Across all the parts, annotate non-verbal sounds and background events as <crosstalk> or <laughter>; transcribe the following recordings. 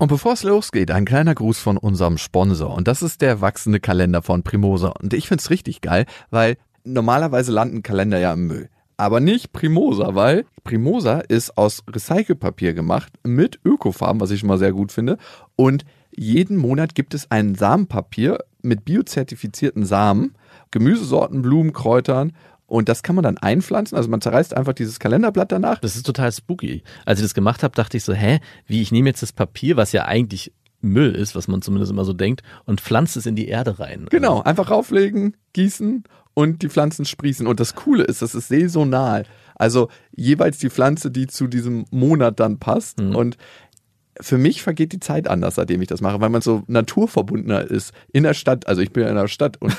Und bevor es losgeht, ein kleiner Gruß von unserem Sponsor. Und das ist der wachsende Kalender von Primosa. Und ich find's richtig geil, weil normalerweise landen Kalender ja im Müll. Aber nicht Primosa, weil Primosa ist aus Recycelpapier gemacht mit Ökofarben, was ich schon mal sehr gut finde. Und jeden Monat gibt es ein Samenpapier mit biozertifizierten Samen, Gemüsesorten, Blumen, Kräutern und das kann man dann einpflanzen. Also man zerreißt einfach dieses Kalenderblatt danach. Das ist total spooky. Als ich das gemacht habe, dachte ich so, hä, wie ich nehme jetzt das Papier, was ja eigentlich Müll ist, was man zumindest immer so denkt, und pflanze es in die Erde rein. Genau, also einfach rauflegen, gießen und die Pflanzen sprießen. Und das Coole ist, das ist saisonal. Also jeweils die Pflanze, die zu diesem Monat dann passt. Mhm. Und für mich vergeht die Zeit anders, seitdem ich das mache, weil man so naturverbundener ist. In der Stadt, also ich bin ja in der Stadt und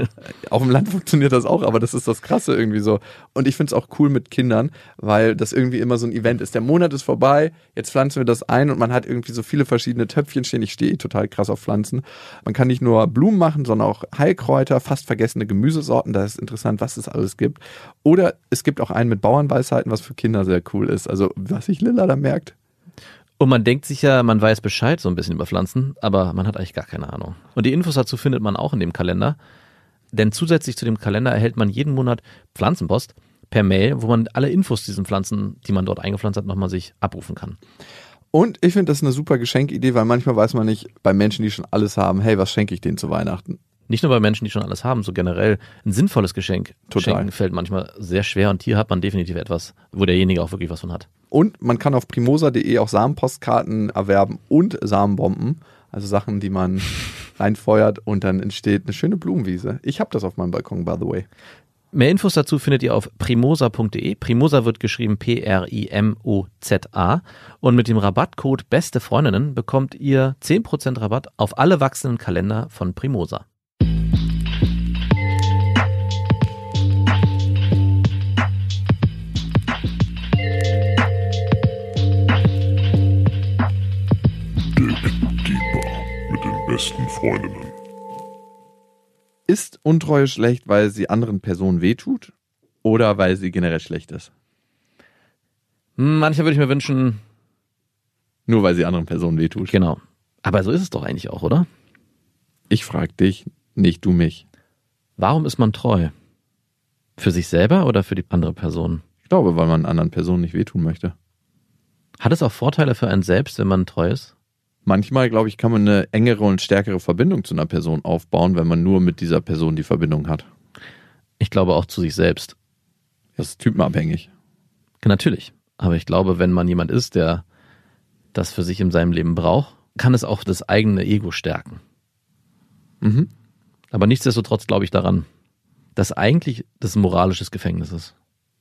<laughs> auf dem Land funktioniert das auch, aber das ist das Krasse irgendwie so. Und ich finde es auch cool mit Kindern, weil das irgendwie immer so ein Event ist. Der Monat ist vorbei, jetzt pflanzen wir das ein und man hat irgendwie so viele verschiedene Töpfchen stehen. Ich stehe eh total krass auf Pflanzen. Man kann nicht nur Blumen machen, sondern auch Heilkräuter, fast vergessene Gemüsesorten. Da ist interessant, was es alles gibt. Oder es gibt auch einen mit Bauernweisheiten, was für Kinder sehr cool ist. Also was sich Lilla da merkt. Und man denkt sich ja, man weiß Bescheid so ein bisschen über Pflanzen, aber man hat eigentlich gar keine Ahnung. Und die Infos dazu findet man auch in dem Kalender. Denn zusätzlich zu dem Kalender erhält man jeden Monat Pflanzenpost per Mail, wo man alle Infos zu diesen Pflanzen, die man dort eingepflanzt hat, nochmal sich abrufen kann. Und ich finde das eine super Geschenkidee, weil manchmal weiß man nicht bei Menschen, die schon alles haben, hey, was schenke ich denen zu Weihnachten? Nicht nur bei Menschen, die schon alles haben, so generell ein sinnvolles Geschenk Total. schenken fällt manchmal sehr schwer und hier hat man definitiv etwas, wo derjenige auch wirklich was von hat. Und man kann auf primosa.de auch Samenpostkarten erwerben und Samenbomben. Also Sachen, die man <laughs> reinfeuert und dann entsteht eine schöne Blumenwiese. Ich habe das auf meinem Balkon, by the way. Mehr Infos dazu findet ihr auf primosa.de. Primosa wird geschrieben P-R-I-M-O-Z-A. Und mit dem Rabattcode Beste Freundinnen bekommt ihr 10% Rabatt auf alle wachsenden Kalender von Primosa. Freundinnen. Ist Untreue schlecht, weil sie anderen Personen wehtut oder weil sie generell schlecht ist? Hm, manchmal würde ich mir wünschen. Nur weil sie anderen Personen wehtut. Genau. Aber so ist es doch eigentlich auch, oder? Ich frag dich, nicht du mich. Warum ist man treu? Für sich selber oder für die andere Person? Ich glaube, weil man anderen Personen nicht wehtun möchte. Hat es auch Vorteile für einen selbst, wenn man treu ist? Manchmal, glaube ich, kann man eine engere und stärkere Verbindung zu einer Person aufbauen, wenn man nur mit dieser Person die Verbindung hat. Ich glaube auch zu sich selbst. Das ist typenabhängig. Natürlich. Aber ich glaube, wenn man jemand ist, der das für sich in seinem Leben braucht, kann es auch das eigene Ego stärken. Mhm. Aber nichtsdestotrotz glaube ich daran, dass eigentlich das ein moralisches Gefängnis ist.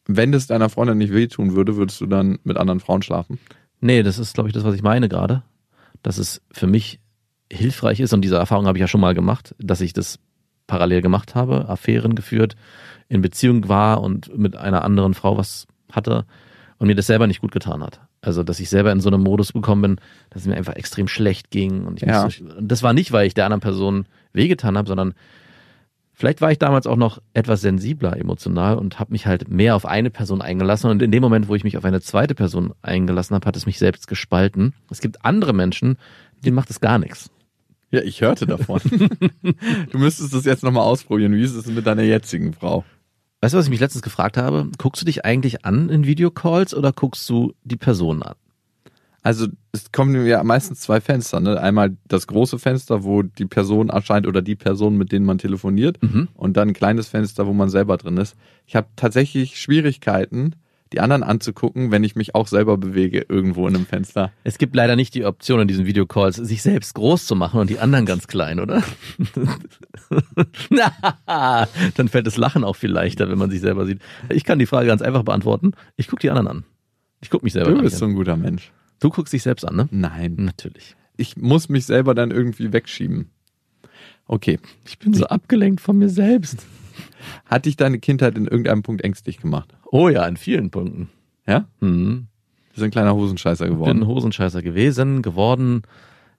Wenn es deiner Freundin nicht wehtun würde, würdest du dann mit anderen Frauen schlafen? Nee, das ist, glaube ich, das, was ich meine gerade dass es für mich hilfreich ist, und diese Erfahrung habe ich ja schon mal gemacht, dass ich das parallel gemacht habe, Affären geführt, in Beziehung war und mit einer anderen Frau was hatte und mir das selber nicht gut getan hat. Also, dass ich selber in so einem Modus gekommen bin, dass es mir einfach extrem schlecht ging. Und ich ja. so, das war nicht, weil ich der anderen Person wehgetan habe, sondern Vielleicht war ich damals auch noch etwas sensibler emotional und habe mich halt mehr auf eine Person eingelassen. Und in dem Moment, wo ich mich auf eine zweite Person eingelassen habe, hat es mich selbst gespalten. Es gibt andere Menschen, denen macht es gar nichts. Ja, ich hörte davon. <laughs> du müsstest das jetzt nochmal ausprobieren. Wie ist es mit deiner jetzigen Frau? Weißt du, was ich mich letztens gefragt habe? Guckst du dich eigentlich an in Videocalls oder guckst du die Person an? Also es kommen ja meistens zwei Fenster. Ne? Einmal das große Fenster, wo die Person erscheint oder die Person, mit denen man telefoniert. Mhm. Und dann ein kleines Fenster, wo man selber drin ist. Ich habe tatsächlich Schwierigkeiten, die anderen anzugucken, wenn ich mich auch selber bewege irgendwo in einem Fenster. Es gibt leider nicht die Option in diesen Videocalls, sich selbst groß zu machen und die anderen ganz klein, oder? <laughs> dann fällt das Lachen auch viel leichter, wenn man sich selber sieht. Ich kann die Frage ganz einfach beantworten. Ich gucke die anderen an. Ich gucke mich selber an. Du bist so ein guter Mensch. Du guckst dich selbst an, ne? Nein. Natürlich. Ich muss mich selber dann irgendwie wegschieben. Okay. Ich bin so abgelenkt von mir selbst. Hat dich deine Kindheit in irgendeinem Punkt ängstlich gemacht? Oh ja, in vielen Punkten. Ja? Mhm. Du bist ein kleiner Hosenscheißer geworden. Ich bin ein Hosenscheißer gewesen, geworden.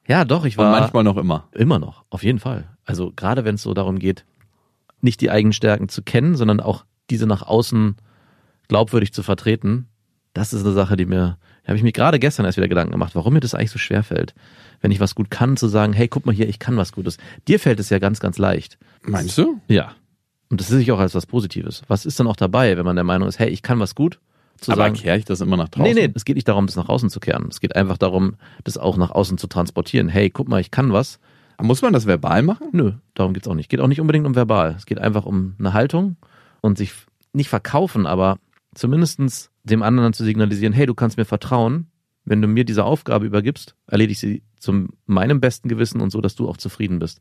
Ja, doch, ich war. Und manchmal noch immer. Immer noch, auf jeden Fall. Also gerade wenn es so darum geht, nicht die eigenen Stärken zu kennen, sondern auch diese nach außen glaubwürdig zu vertreten, Das ist eine Sache, die mir, habe ich mir gerade gestern erst wieder Gedanken gemacht, warum mir das eigentlich so schwer fällt, wenn ich was gut kann, zu sagen, hey, guck mal hier, ich kann was Gutes. Dir fällt es ja ganz, ganz leicht. Meinst du? Ja. Und das sehe ich auch als was Positives. Was ist dann auch dabei, wenn man der Meinung ist, hey, ich kann was gut? Zu Aber sagen, kehre ich das immer nach draußen? Nee, nee, es geht nicht darum, das nach außen zu kehren. Es geht einfach darum, das auch nach außen zu transportieren. Hey, guck mal, ich kann was. Muss man das verbal machen? Nö, darum geht's auch nicht. Geht auch nicht unbedingt um verbal. Es geht einfach um eine Haltung und sich nicht verkaufen, aber zumindestens dem anderen zu signalisieren, hey, du kannst mir vertrauen. Wenn du mir diese Aufgabe übergibst, erledige ich sie zu meinem besten Gewissen und so, dass du auch zufrieden bist.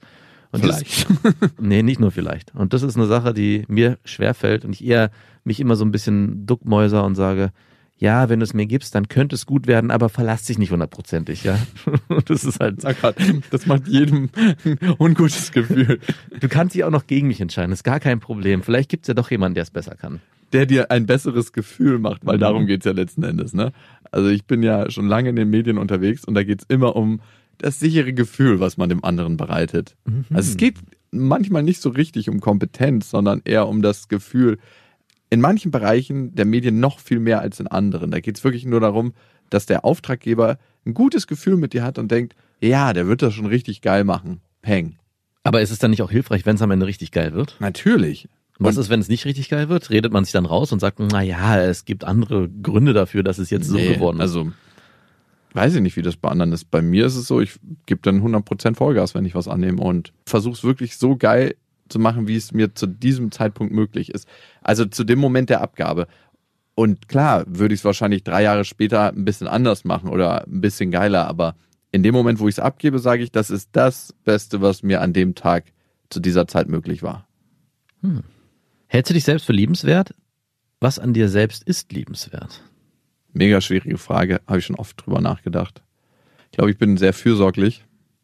Und Vielleicht. Das, <laughs> nee, nicht nur vielleicht. Und das ist eine Sache, die mir schwerfällt und ich eher mich immer so ein bisschen duckmäuser und sage, ja, wenn du es mir gibst, dann könnte es gut werden, aber verlass dich nicht hundertprozentig, ja. <laughs> Das ist halt. Sag grad, das macht jedem ein ungutes Gefühl. Du kannst dich auch noch gegen mich entscheiden, ist gar kein Problem. Vielleicht gibt's ja doch jemanden, der es besser kann. Der dir ein besseres Gefühl macht, weil Mhm. darum geht's ja letzten Endes, ne? Also ich bin ja schon lange in den Medien unterwegs und da geht's immer um das sichere Gefühl, was man dem anderen bereitet. Also es geht manchmal nicht so richtig um Kompetenz, sondern eher um das Gefühl, in manchen Bereichen der Medien noch viel mehr als in anderen. Da geht's wirklich nur darum, dass der Auftraggeber ein gutes Gefühl mit dir hat und denkt, ja, der wird das schon richtig geil machen. Peng. Aber ist es dann nicht auch hilfreich, wenn es am Ende richtig geil wird? Natürlich. Was ist, wenn es nicht richtig geil wird? Redet man sich dann raus und sagt, na ja, es gibt andere Gründe dafür, dass es jetzt so Nee, geworden ist. Also, weiß ich nicht, wie das bei anderen ist. Bei mir ist es so, ich gebe dann 100% Vollgas, wenn ich was annehme und versuche es wirklich so geil zu machen, wie es mir zu diesem Zeitpunkt möglich ist. Also zu dem Moment der Abgabe. Und klar, würde ich es wahrscheinlich drei Jahre später ein bisschen anders machen oder ein bisschen geiler, aber in dem Moment, wo ich es abgebe, sage ich, das ist das Beste, was mir an dem Tag zu dieser Zeit möglich war. Hältst du dich selbst für liebenswert? Was an dir selbst ist liebenswert? Mega schwierige Frage, habe ich schon oft drüber nachgedacht. Ich glaube, ich bin sehr fürsorglich.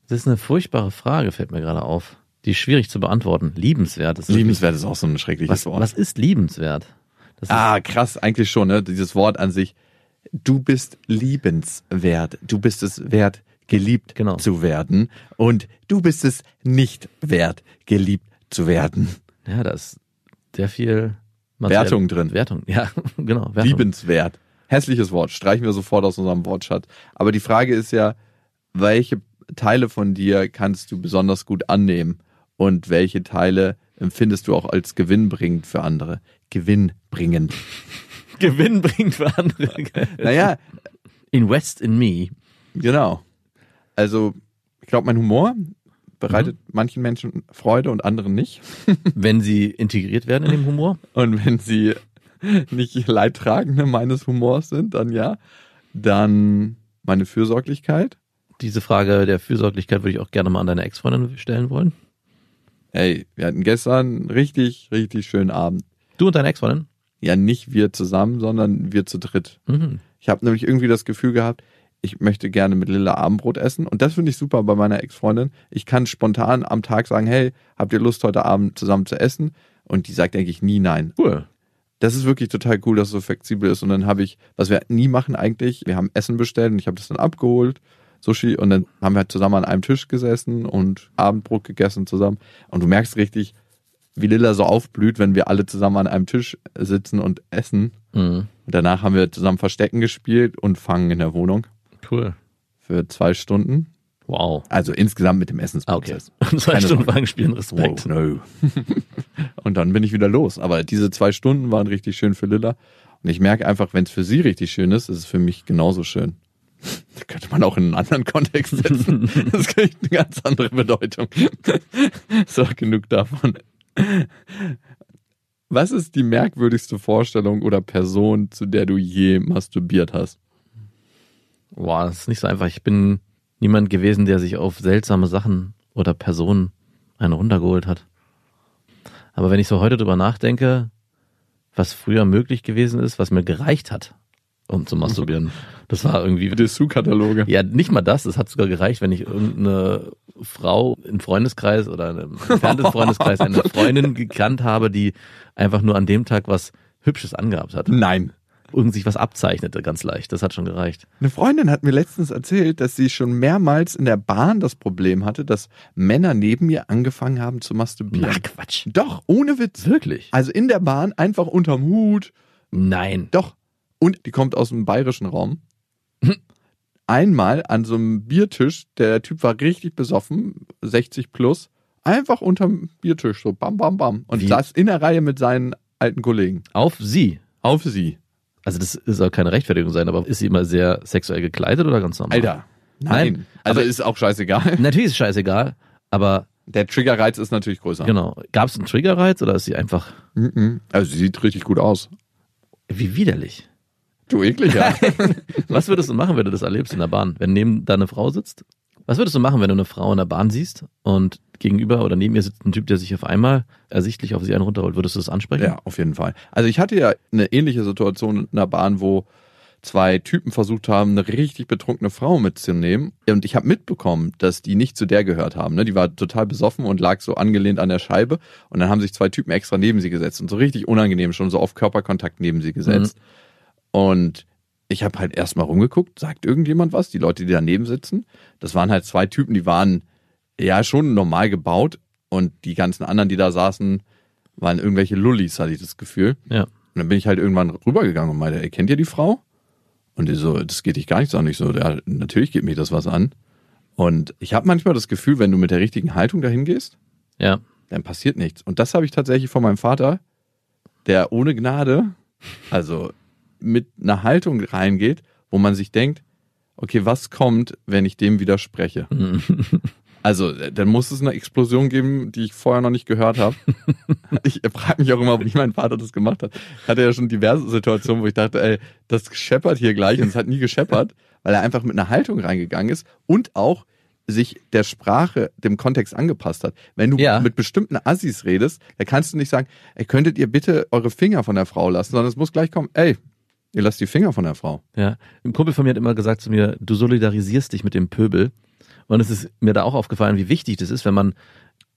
Das ist eine furchtbare Frage, fällt mir gerade auf. Die ist schwierig zu beantworten. Liebenswert. Das ist Liebenswert ist auch so ein schreckliches was, Wort. was ist liebenswert? Das ist, Ah, krass, eigentlich schon, ne? Dieses Wort an sich. Du bist liebenswert. Du bist es wert, geliebt Genau. zu werden. Und du bist es nicht wert, geliebt zu werden. ja, da ist sehr viel Wertung drin. Wertung, ja, <laughs> genau. Wertung. Liebenswert. Hässliches Wort. Streichen wir sofort aus unserem Wortschatz. Aber die Frage ist ja, welche Teile von dir kannst du besonders gut annehmen? Und welche Teile empfindest du auch als gewinnbringend für andere? Gewinnbringend. <laughs> Gewinn bringt für andere. <laughs> Naja, Invest in me. Genau. Also, ich glaube, mein Humor bereitet manchen Menschen Freude und anderen nicht. <laughs> Wenn sie integriert werden in dem Humor. Und wenn sie nicht Leidtragende meines Humors sind, dann ja. Dann meine Fürsorglichkeit. Diese Frage der Fürsorglichkeit würde ich auch gerne mal an deine Ex-Freundin stellen wollen. Ey, wir hatten gestern einen richtig, richtig schönen Abend. Du und deine Ex-Freundin? Ja, nicht wir zusammen, sondern wir zu dritt. Mhm. Ich habe nämlich irgendwie das Gefühl gehabt, ich möchte gerne mit Lilla Abendbrot essen. Und das finde ich super bei meiner Ex-Freundin. Ich kann spontan am Tag sagen, hey, habt ihr Lust, heute Abend zusammen zu essen? Und die sagt eigentlich nie nein. Cool. Das ist wirklich total cool, dass es so flexibel ist. Und dann habe ich, was wir nie machen eigentlich, wir haben Essen bestellt und ich habe das dann abgeholt, Sushi, und dann haben wir halt zusammen an einem Tisch gesessen und Abendbrot gegessen zusammen. Und du merkst richtig, wie Lilla so aufblüht, wenn wir alle zusammen an einem Tisch sitzen und essen. Mhm. Und danach haben wir zusammen Verstecken gespielt und Fangen in der Wohnung Cool. für zwei Stunden. Wow. Also insgesamt mit dem Ah, okay. Essensprozess. <laughs> Zwei Keine Stunden Sorge. Fragen spielen, Respekt. Wow, no. <laughs> und dann bin ich wieder los. Aber diese zwei Stunden waren richtig schön für Lilla. Und ich merke einfach, wenn es für sie richtig schön ist, ist es für mich genauso schön. <laughs> Das könnte man auch in einen anderen Kontext setzen. Das kriegt eine ganz andere Bedeutung. So, genug davon. Was ist die merkwürdigste Vorstellung oder Person, zu der du je masturbiert hast? Wow, das ist nicht so einfach. Ich bin niemand gewesen, der sich auf seltsame Sachen oder Personen einen runtergeholt hat. Aber wenn ich so heute drüber nachdenke, was früher möglich gewesen ist, was mir gereicht hat, um zu masturbieren, <laughs> das war irgendwie Dessous-Kataloge. Ja, nicht mal das. Es hat sogar gereicht, wenn ich irgendeine Frau im Freundeskreis oder in einem entfernten <laughs> Freundeskreis eine Freundin gekannt habe, die einfach nur an dem Tag was Hübsches angehabt hat. Nein. Irgend sich was abzeichnete, ganz leicht. Das hat schon gereicht. Eine Freundin hat mir letztens erzählt, dass sie schon mehrmals in der Bahn das Problem hatte, dass Männer neben ihr angefangen haben zu masturbieren. Na, Quatsch. Doch, ohne Witz. Wirklich? Also in der Bahn einfach unterm Hut. Nein. Doch. Und die kommt aus dem bayerischen Raum. <laughs> Einmal an so einem Biertisch, der Typ war richtig besoffen, 60 plus, einfach unterm Biertisch, so bam, bam, bam. Und Wie? saß in der Reihe mit seinen alten Kollegen. Auf sie. Auf sie. Also das soll keine Rechtfertigung sein, aber ist sie immer sehr sexuell gekleidet oder ganz normal? Alter. Nein, Nein. Also aber- ist auch scheißegal. <laughs> Natürlich ist es scheißegal, aber Der Triggerreiz ist natürlich größer. genau. Gab es einen Triggerreiz oder ist sie einfach Mhm. Also sie sieht richtig gut aus. wie widerlich? Du ekliger. <laughs> Was würdest du machen, wenn du das erlebst in der Bahn? Wenn neben da eine Frau sitzt? Was würdest du machen, wenn du eine Frau in der Bahn siehst und gegenüber oder neben ihr sitzt ein Typ, der sich auf einmal ersichtlich auf sie einen runterholt? Würdest du das ansprechen? ja, auf jeden Fall. Also ich hatte ja eine ähnliche Situation in der Bahn, wo zwei Typen versucht haben, eine richtig betrunkene Frau mitzunehmen. Und ich habe mitbekommen, dass die nicht zu der gehört haben. Ne? Die war total besoffen und lag so angelehnt an der Scheibe. Und dann haben sich zwei Typen extra neben sie gesetzt und so richtig unangenehm schon so auf Körperkontakt neben sie gesetzt. Und ich habe halt erstmal rumgeguckt, sagt irgendjemand was? Die Leute, die daneben sitzen. Das waren halt zwei Typen, die waren ja schon normal gebaut. Und die ganzen anderen, die da saßen, waren irgendwelche Lullis, hatte ich das Gefühl. Ja. Und dann bin ich halt irgendwann rübergegangen und meinte, ey, kennt ihr die Frau? Und die so, das geht dich gar nichts an. Ich so, ja, natürlich geht mich das was an. Und ich habe manchmal das Gefühl, wenn du mit der richtigen Haltung dahin gehst, Ja. dann passiert nichts. Und das habe ich tatsächlich von meinem Vater, der ohne Gnade, also mit einer Haltung reingeht, wo man sich denkt, okay, was kommt, wenn ich dem widerspreche? <laughs> Also, äh, dann muss es eine Explosion geben, die ich vorher noch nicht gehört habe. <laughs> ich frage mich auch immer, wie mein Vater das gemacht hat. Ich hatte ja schon diverse Situationen, wo ich dachte, ey, das scheppert hier gleich und es hat nie gescheppert, weil er einfach mit einer Haltung reingegangen ist und auch sich der Sprache, dem Kontext angepasst hat. Wenn du Ja. mit bestimmten Assis redest, da kannst du nicht sagen, ey, könntet ihr bitte eure Finger von der Frau lassen, sondern es muss gleich kommen, ey, ihr lasst die Finger von der Frau. Ja, ein Kumpel von mir hat immer gesagt zu mir, du solidarisierst dich mit dem Pöbel. Und es ist mir da auch aufgefallen, wie wichtig das ist, wenn man,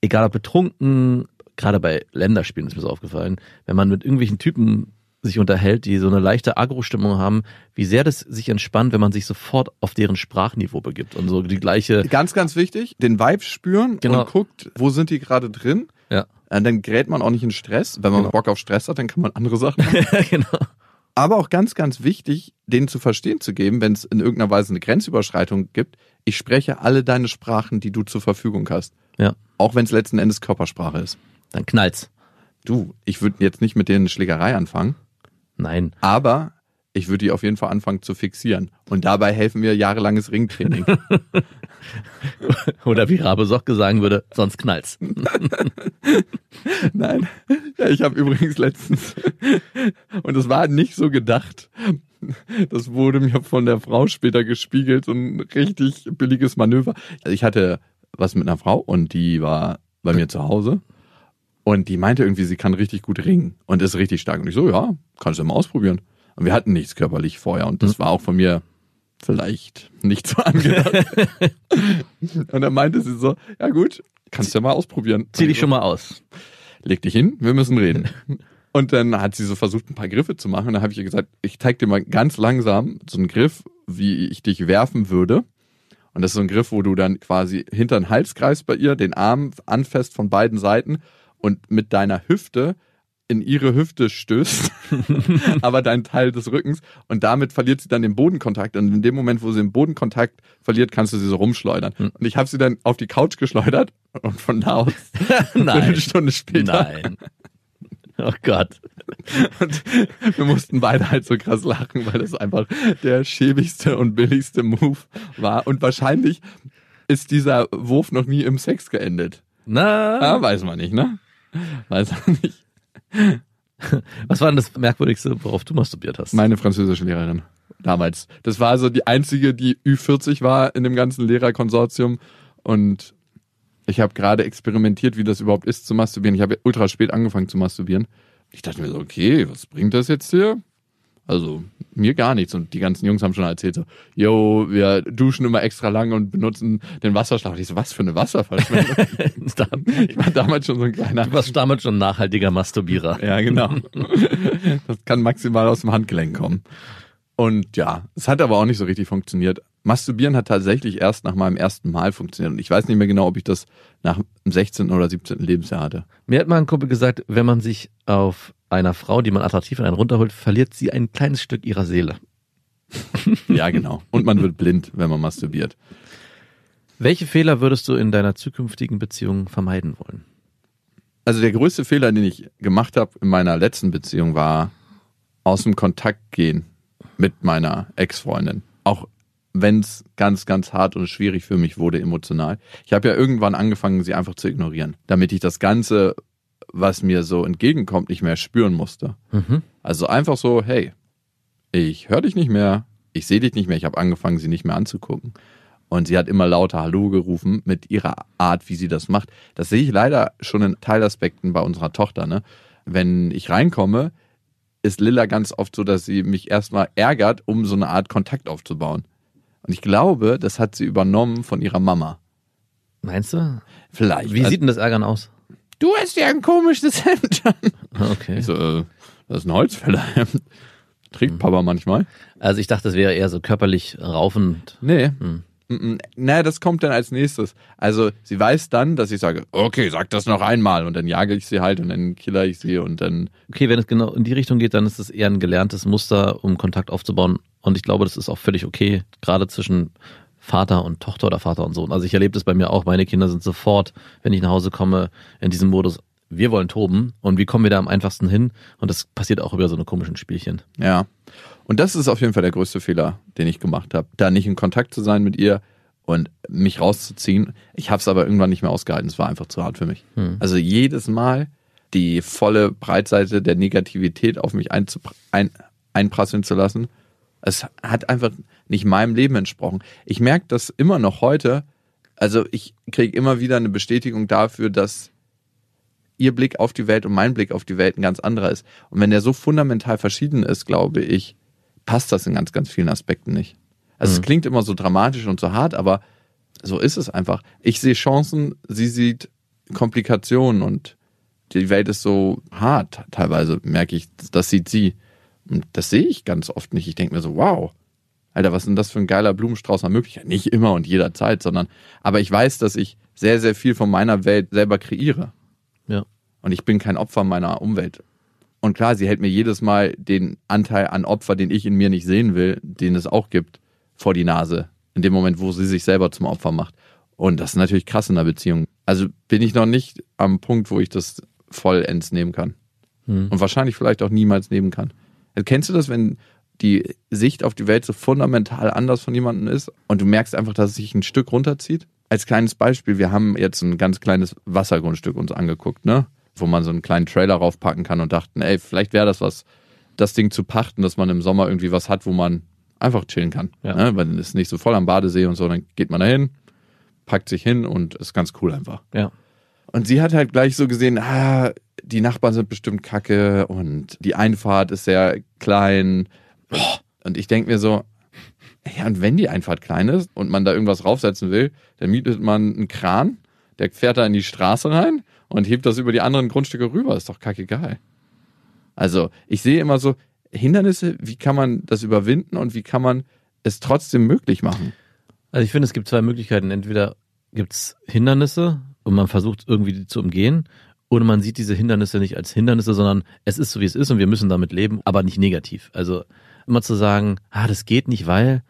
egal ob betrunken, gerade bei Länderspielen ist mir so aufgefallen, wenn man mit irgendwelchen Typen sich unterhält, die so eine leichte Agro-Stimmung haben, wie sehr das sich entspannt, wenn man sich sofort auf deren Sprachniveau begibt und so die gleiche, Ganz, ganz wichtig, den Vibe spüren Genau. und guckt, wo sind die gerade drin. ja, Und dann gerät man auch nicht in Stress. Wenn man Genau. Bock auf Stress hat, dann kann man andere Sachen <laughs> machen. genau. Aber auch ganz, ganz wichtig, denen zu verstehen zu geben, wenn es in irgendeiner Weise eine Grenzüberschreitung gibt. Ich spreche alle deine Sprachen, die du zur Verfügung hast. Ja, Auch wenn es letzten Endes Körpersprache ist. dann knallt's. Du, ich würde jetzt nicht mit denen eine Schlägerei anfangen, Nein. aber ich würde die auf jeden Fall anfangen zu fixieren. Und dabei helfen mir jahrelanges Ringtraining. <laughs> Oder wie Rabe Socke sagen würde, sonst knallt's. <laughs> Nein, ja, ich habe übrigens letztens, <laughs> und das war nicht so gedacht, das wurde mir von der Frau später gespiegelt, so ein richtig billiges Manöver. Also ich hatte was mit einer Frau und die war bei mir zu Hause und die meinte irgendwie, sie kann richtig gut ringen und ist richtig stark. Und ich so, ja, kannst du mal ausprobieren. Und wir hatten nichts körperlich vorher und das war auch von mir vielleicht nicht so <laughs> angedacht. und dann meinte sie so, ja gut, kannst du ja mal ausprobieren. Zieh dich schon mal aus. leg dich hin, wir müssen reden. <laughs> Und dann hat sie so versucht, ein paar Griffe zu machen. Da habe ich ihr gesagt, ich zeig dir mal ganz langsam so einen Griff, wie ich dich werfen würde. Und das ist so ein Griff, wo du dann quasi hinter den Hals greifst bei ihr, den Arm anfasst von beiden Seiten und mit deiner Hüfte in ihre Hüfte stößt, <laughs> aber dein Teil des Rückens und damit verliert sie dann den Bodenkontakt und in dem Moment, wo sie den Bodenkontakt verliert, kannst du sie so rumschleudern. Und ich habe sie dann auf die Couch geschleudert und von da aus <laughs> Nein. eine Stunde später Nein. Oh Gott. und wir mussten beide halt so krass lachen, weil das einfach der schäbigste und billigste Move war. Und wahrscheinlich ist dieser Wurf noch nie im Sex geendet. Na, Ah, weiß man nicht, ne? Weiß man nicht. <laughs> was war denn das Merkwürdigste, worauf du masturbiert hast? Meine französische Lehrerin damals. Das war so die einzige, die Ü40 war in dem ganzen Lehrerkonsortium. Und ich habe gerade experimentiert, wie das überhaupt ist zu masturbieren. Ich habe ultra spät angefangen zu masturbieren. Ich dachte mir so, okay, was bringt das jetzt hier? Also mir gar nichts. Und die ganzen Jungs haben schon erzählt so, yo, wir duschen immer extra lang und benutzen den Wasserschlauch. Ich so, was für eine Wasserverschwendung? <laughs> ich war damals schon so ein kleiner. Du warst damals schon ein nachhaltiger Masturbierer. Ja, genau. <laughs> Das kann maximal aus dem Handgelenk kommen. Und ja, es hat aber auch nicht so richtig funktioniert. Masturbieren hat tatsächlich erst nach meinem ersten Mal funktioniert. Und ich weiß nicht mehr genau, ob ich das nach dem 16. oder 17. Lebensjahr hatte. Mir hat mal ein Kumpel gesagt, wenn man sich auf einer Frau, die man attraktiv in einen runterholt, verliert sie ein kleines Stück ihrer Seele. <laughs> ja, genau. Und man wird blind, wenn man masturbiert. Welche Fehler würdest du in deiner zukünftigen Beziehung vermeiden wollen? Also der größte Fehler, den ich gemacht habe in meiner letzten Beziehung, war aus dem Kontakt gehen mit meiner Ex-Freundin. Auch wenn es ganz, ganz hart und schwierig für mich wurde emotional. Ich habe ja irgendwann angefangen, sie einfach zu ignorieren, damit ich das Ganze, was mir so entgegenkommt, nicht mehr spüren musste. Mhm. Also einfach so, hey, ich höre dich nicht mehr, ich sehe dich nicht mehr, ich habe angefangen, sie nicht mehr anzugucken. Und sie hat immer lauter Hallo gerufen mit ihrer Art, wie sie das macht. Das sehe ich leider schon in Teilaspekten bei unserer Tochter. Ne? Wenn ich reinkomme, ist Lilla ganz oft so, dass sie mich erstmal ärgert, um so eine Art Kontakt aufzubauen. Und ich glaube, das hat sie übernommen von ihrer Mama. Meinst du? Vielleicht. Wie also, sieht denn das Ärgern aus? Du hast ja ein komisches Hemd an. Okay. Ich so, äh, das ist ein Holzfällerhemd. Trägt. Papa manchmal. Also ich dachte, das wäre eher so körperlich raufend. Nee. Hm. Naja, das kommt dann als nächstes. Also sie weiß dann, dass ich sage, okay, sag das noch einmal und dann jage ich sie halt und dann killer ich sie und dann. Okay, wenn es genau in die Richtung geht, dann ist es eher ein gelerntes Muster, um Kontakt aufzubauen und ich glaube, das ist auch völlig okay, gerade zwischen Vater und Tochter oder Vater und Sohn. Also ich erlebe das bei mir auch. Meine Kinder sind sofort, wenn ich nach Hause komme, in diesem Modus, wir wollen toben und wie kommen wir da am einfachsten hin? Und das passiert auch über so eine komischen Spielchen. Ja. Und das ist auf jeden Fall der größte Fehler, den ich gemacht habe. Da nicht in Kontakt zu sein mit ihr und mich rauszuziehen. Ich habe es aber irgendwann nicht mehr ausgehalten. Es war einfach zu hart für mich. Hm. Also jedes Mal die volle Breitseite der Negativität auf mich ein, einprasseln zu lassen es hat einfach nicht meinem Leben entsprochen. Ich merke das immer noch heute. Also ich kriege immer wieder eine Bestätigung dafür, dass ihr Blick auf die Welt und mein Blick auf die Welt ein ganz anderer ist. Und wenn der so fundamental verschieden ist, glaube ich, passt das in ganz, ganz vielen Aspekten nicht. Also mhm. es klingt immer so dramatisch und so hart, aber so ist es einfach. Ich sehe Chancen, sie sieht Komplikationen und die Welt ist so hart. Teilweise merke ich, das sieht sie. Und das sehe ich ganz oft nicht. Ich denke mir so, wow, Alter, was ist denn das für ein geiler Blumenstrauß an Möglichkeiten? Nicht immer und jederzeit, sondern, aber ich weiß, dass ich sehr, sehr viel von meiner Welt selber kreiere. Ja. Und ich bin kein Opfer meiner Umwelt. Und klar, sie hält mir jedes Mal den Anteil an Opfer, den ich in mir nicht sehen will, den es auch gibt, vor die Nase. In dem Moment, wo sie sich selber zum Opfer macht. Und das ist natürlich krass in einer Beziehung. Also bin ich noch nicht am Punkt, wo ich das vollends nehmen kann. Hm. Und wahrscheinlich vielleicht auch niemals nehmen kann. Kennst du das, wenn die Sicht auf die Welt so fundamental anders von jemandem ist und du merkst einfach, dass es sich ein Stück runterzieht? Als kleines Beispiel, wir haben jetzt ein ganz kleines Wassergrundstück uns angeguckt, ne? Wo man so einen kleinen Trailer raufpacken kann und dachten, ey, vielleicht wäre das was, das Ding zu pachten, dass man im Sommer irgendwie was hat, wo man einfach chillen kann. Ja. Ne? Weil es ist nicht so voll am Badesee und so, dann geht man da hin, packt sich hin und ist ganz cool einfach. Ja. Und sie hat halt gleich so gesehen, ah, die Nachbarn sind bestimmt kacke und die Einfahrt ist sehr klein. Und ich denke mir so, ja, und wenn die Einfahrt klein ist und man da irgendwas raufsetzen will, dann mietet man einen Kran, der fährt da in die Straße rein und hebt das über die anderen Grundstücke rüber. Ist doch kackegal. Also, ich sehe immer so Hindernisse, wie kann man das überwinden und wie kann man es trotzdem möglich machen? Also, ich finde, es gibt zwei Möglichkeiten. Entweder gibt es Hindernisse und man versucht irgendwie die zu umgehen oder man sieht diese Hindernisse nicht als Hindernisse, sondern es ist so, wie es ist und wir müssen damit leben, aber nicht negativ. Also immer zu sagen, ah, das geht nicht, weil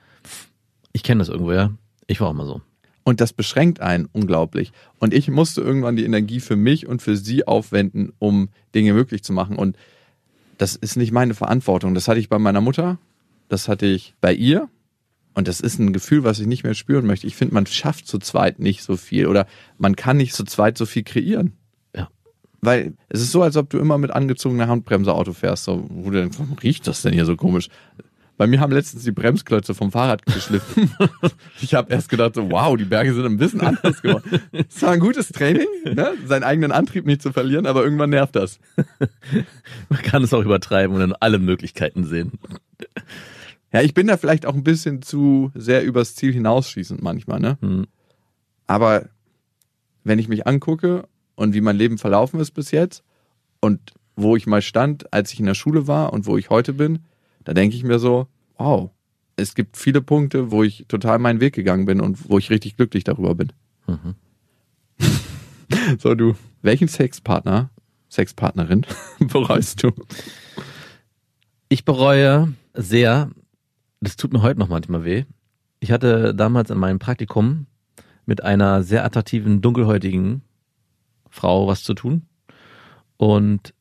ich kenne das irgendwo, ja. Ich war auch mal so. Und das beschränkt einen unglaublich. Und ich musste irgendwann die Energie für mich und für sie aufwenden, um Dinge möglich zu machen. Und das ist nicht meine Verantwortung. Das hatte ich bei meiner Mutter, das hatte ich bei ihr. Und das ist ein Gefühl, was ich nicht mehr spüren möchte. Ich finde, man schafft zu zweit nicht so viel oder man kann nicht zu zweit so viel kreieren. Weil es ist so, als ob du immer mit angezogener Handbremse Auto fährst. So, wo du denkst, warum riecht das denn hier so komisch? Bei mir haben letztens die Bremsklötze vom Fahrrad geschliffen. <laughs> ich habe erst gedacht, so, wow, die Berge sind ein bisschen anders geworden. Es war ein gutes Training, ne? seinen eigenen Antrieb nicht zu verlieren, aber irgendwann nervt das. Man kann es auch übertreiben und dann alle Möglichkeiten sehen. Ja, ich bin da vielleicht auch ein bisschen zu sehr übers Ziel hinausschießend manchmal, ne? Hm. Aber wenn ich mich angucke und wie mein Leben verlaufen ist bis jetzt und wo ich mal stand, als ich in der Schule war und wo ich heute bin, da denke ich mir so, wow, es gibt viele Punkte, wo ich total meinen Weg gegangen bin und wo ich richtig glücklich darüber bin. Mhm. <laughs> so, du, welchen Sexpartner Sexpartnerin <laughs> bereust du? Ich bereue sehr, das tut mir heute noch manchmal weh. Ich hatte damals in meinem Praktikum mit einer sehr attraktiven, dunkelhäutigen Frau was zu tun. Und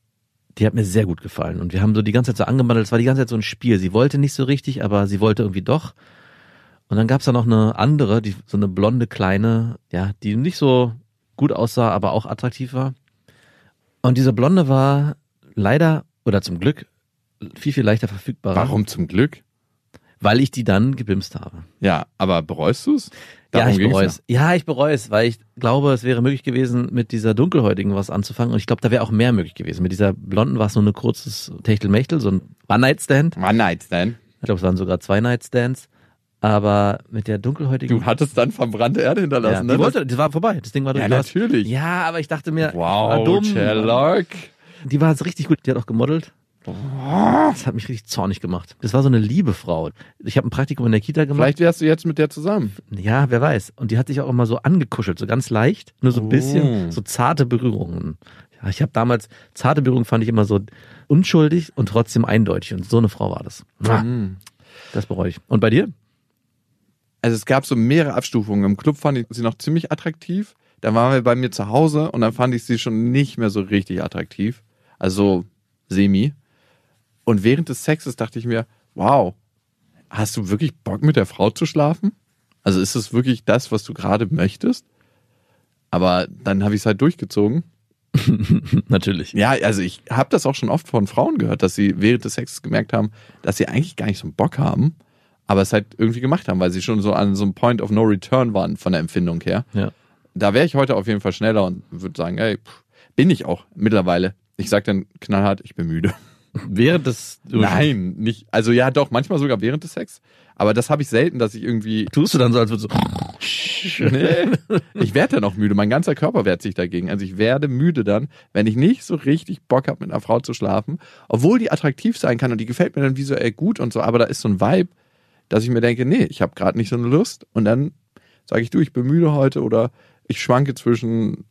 die hat mir sehr gut gefallen. Und wir haben so die ganze Zeit so angemandelt, es war die ganze Zeit so ein Spiel. Sie wollte nicht so richtig, aber sie wollte irgendwie doch. Und dann gab's da noch eine andere, die so eine blonde kleine, ja, die nicht so gut aussah, aber auch attraktiv war. Und diese blonde war leider oder zum Glück viel, viel leichter verfügbar. Warum zum Glück? Weil ich die dann gebimst habe. Ja, aber bereust du's? ja, Darum ich bereue es. Ja, ich bereue es, weil ich glaube, es wäre möglich gewesen, mit dieser dunkelhäutigen was anzufangen. Und ich glaube, da wäre auch mehr möglich gewesen. Mit dieser blonden war es nur ein kurzes Techtelmechtel, so ein One-Night-Stand. One Night Stand. Ich glaube, es waren sogar zwei Night-Stands. Aber mit der dunkelhäutigen. Du hattest dann verbrannte Erde ja, hinterlassen, die ne? wollte, das war vorbei. Das Ding war durch. ja, Du natürlich. Ja, aber ich dachte mir, Wow, war dumm. Sherlock. Die war jetzt richtig gut. Die hat auch gemodelt. Das hat mich richtig zornig gemacht. Das war so eine liebe Frau. Ich habe ein Praktikum in der Kita gemacht. Vielleicht wärst du jetzt mit der zusammen. Ja, wer weiß. Und die hat sich auch immer so angekuschelt, so ganz leicht, nur so ein Oh. bisschen, so zarte Berührungen. Ja, ich habe damals, zarte Berührungen fand ich immer so unschuldig und trotzdem eindeutig. Und so eine Frau war das. Mhm. Das bereue ich. Und bei dir? Also es gab so mehrere Abstufungen. Im Club fand ich sie noch ziemlich attraktiv. Dann waren wir bei mir zu Hause und dann fand ich sie schon nicht mehr so richtig attraktiv. Also semi. Und während des Sexes dachte ich mir, wow, hast du wirklich Bock mit der Frau zu schlafen? Also ist es wirklich das, was du gerade möchtest? Aber dann habe ich es halt durchgezogen. <laughs> Natürlich. Ja, also ich habe das auch schon oft von Frauen gehört, dass sie während des Sexes gemerkt haben, dass sie eigentlich gar nicht so einen Bock haben, aber es halt irgendwie gemacht haben, weil sie schon so an so einem Point of No Return waren von der Empfindung her. Ja. Da wäre ich heute auf jeden Fall schneller und würde sagen, ey, pff, bin ich auch mittlerweile. Ich sag dann knallhart, ich bin müde. Während des. Nein, nicht. Also ja, doch, manchmal sogar während des Sex. Aber das habe ich selten, dass ich irgendwie. Tust du dann so, als würdest du. <laughs> Nee, ich werde dann auch müde. Mein ganzer Körper wehrt sich dagegen. Also ich werde müde dann, wenn ich nicht so richtig Bock habe, mit einer Frau zu schlafen, obwohl die attraktiv sein kann und die gefällt mir dann visuell gut und so, aber da ist so ein Vibe, dass ich mir denke, nee, ich habe gerade nicht so eine Lust. Und dann sage ich, du, ich bin müde heute oder ich schwanke zwischen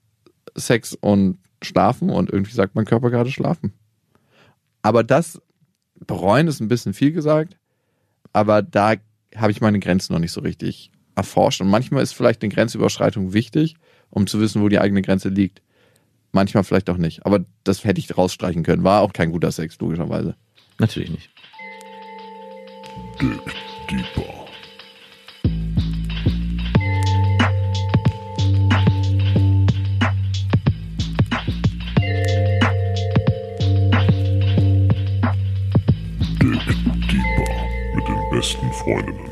Sex und Schlafen und irgendwie sagt mein Körper gerade schlafen. Aber das bereuen ist ein bisschen viel gesagt, aber da habe ich meine Grenzen noch nicht so richtig erforscht. Und manchmal ist vielleicht eine Grenzüberschreitung wichtig, um zu wissen, wo die eigene Grenze liegt. Manchmal vielleicht auch nicht. Aber das hätte ich rausstreichen können. War auch kein guter Sex, logischerweise. Natürlich nicht. Dick Deeper. Freundinnen.